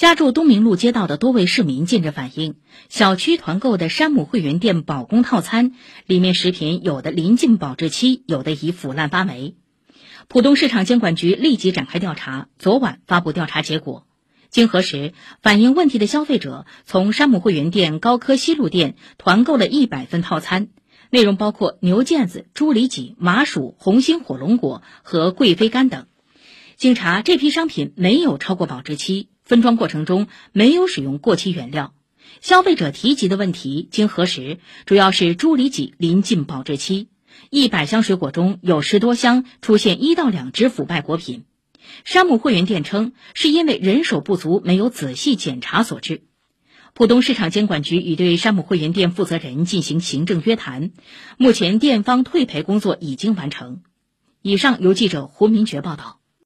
家住东明路街道的多位市民近日反映，小区团购的山姆会员店保供套餐里面食品有的临近保质期，有的已腐烂发霉。浦东市场监管局立即展开调查，昨晚发布调查结果。经核实，反映问题的消费者从山姆会员店高科西路店团购了一百份套餐，内容包括牛腱子、猪里脊、麻薯、红心火龙果和贵妃干等。经查，这批商品没有超过保质期。分装过程中没有使用过期原料，消费者提及的问题经核实，主要是猪里脊临近保质期，一百箱水果中有十多箱出现一到两只腐败果品。山姆会员店称是因为人手不足，没有仔细检查所致。浦东市场监管局已对山姆会员店负责人进行行政约谈，目前店方退赔工作已经完成。以上由记者胡明珏报道。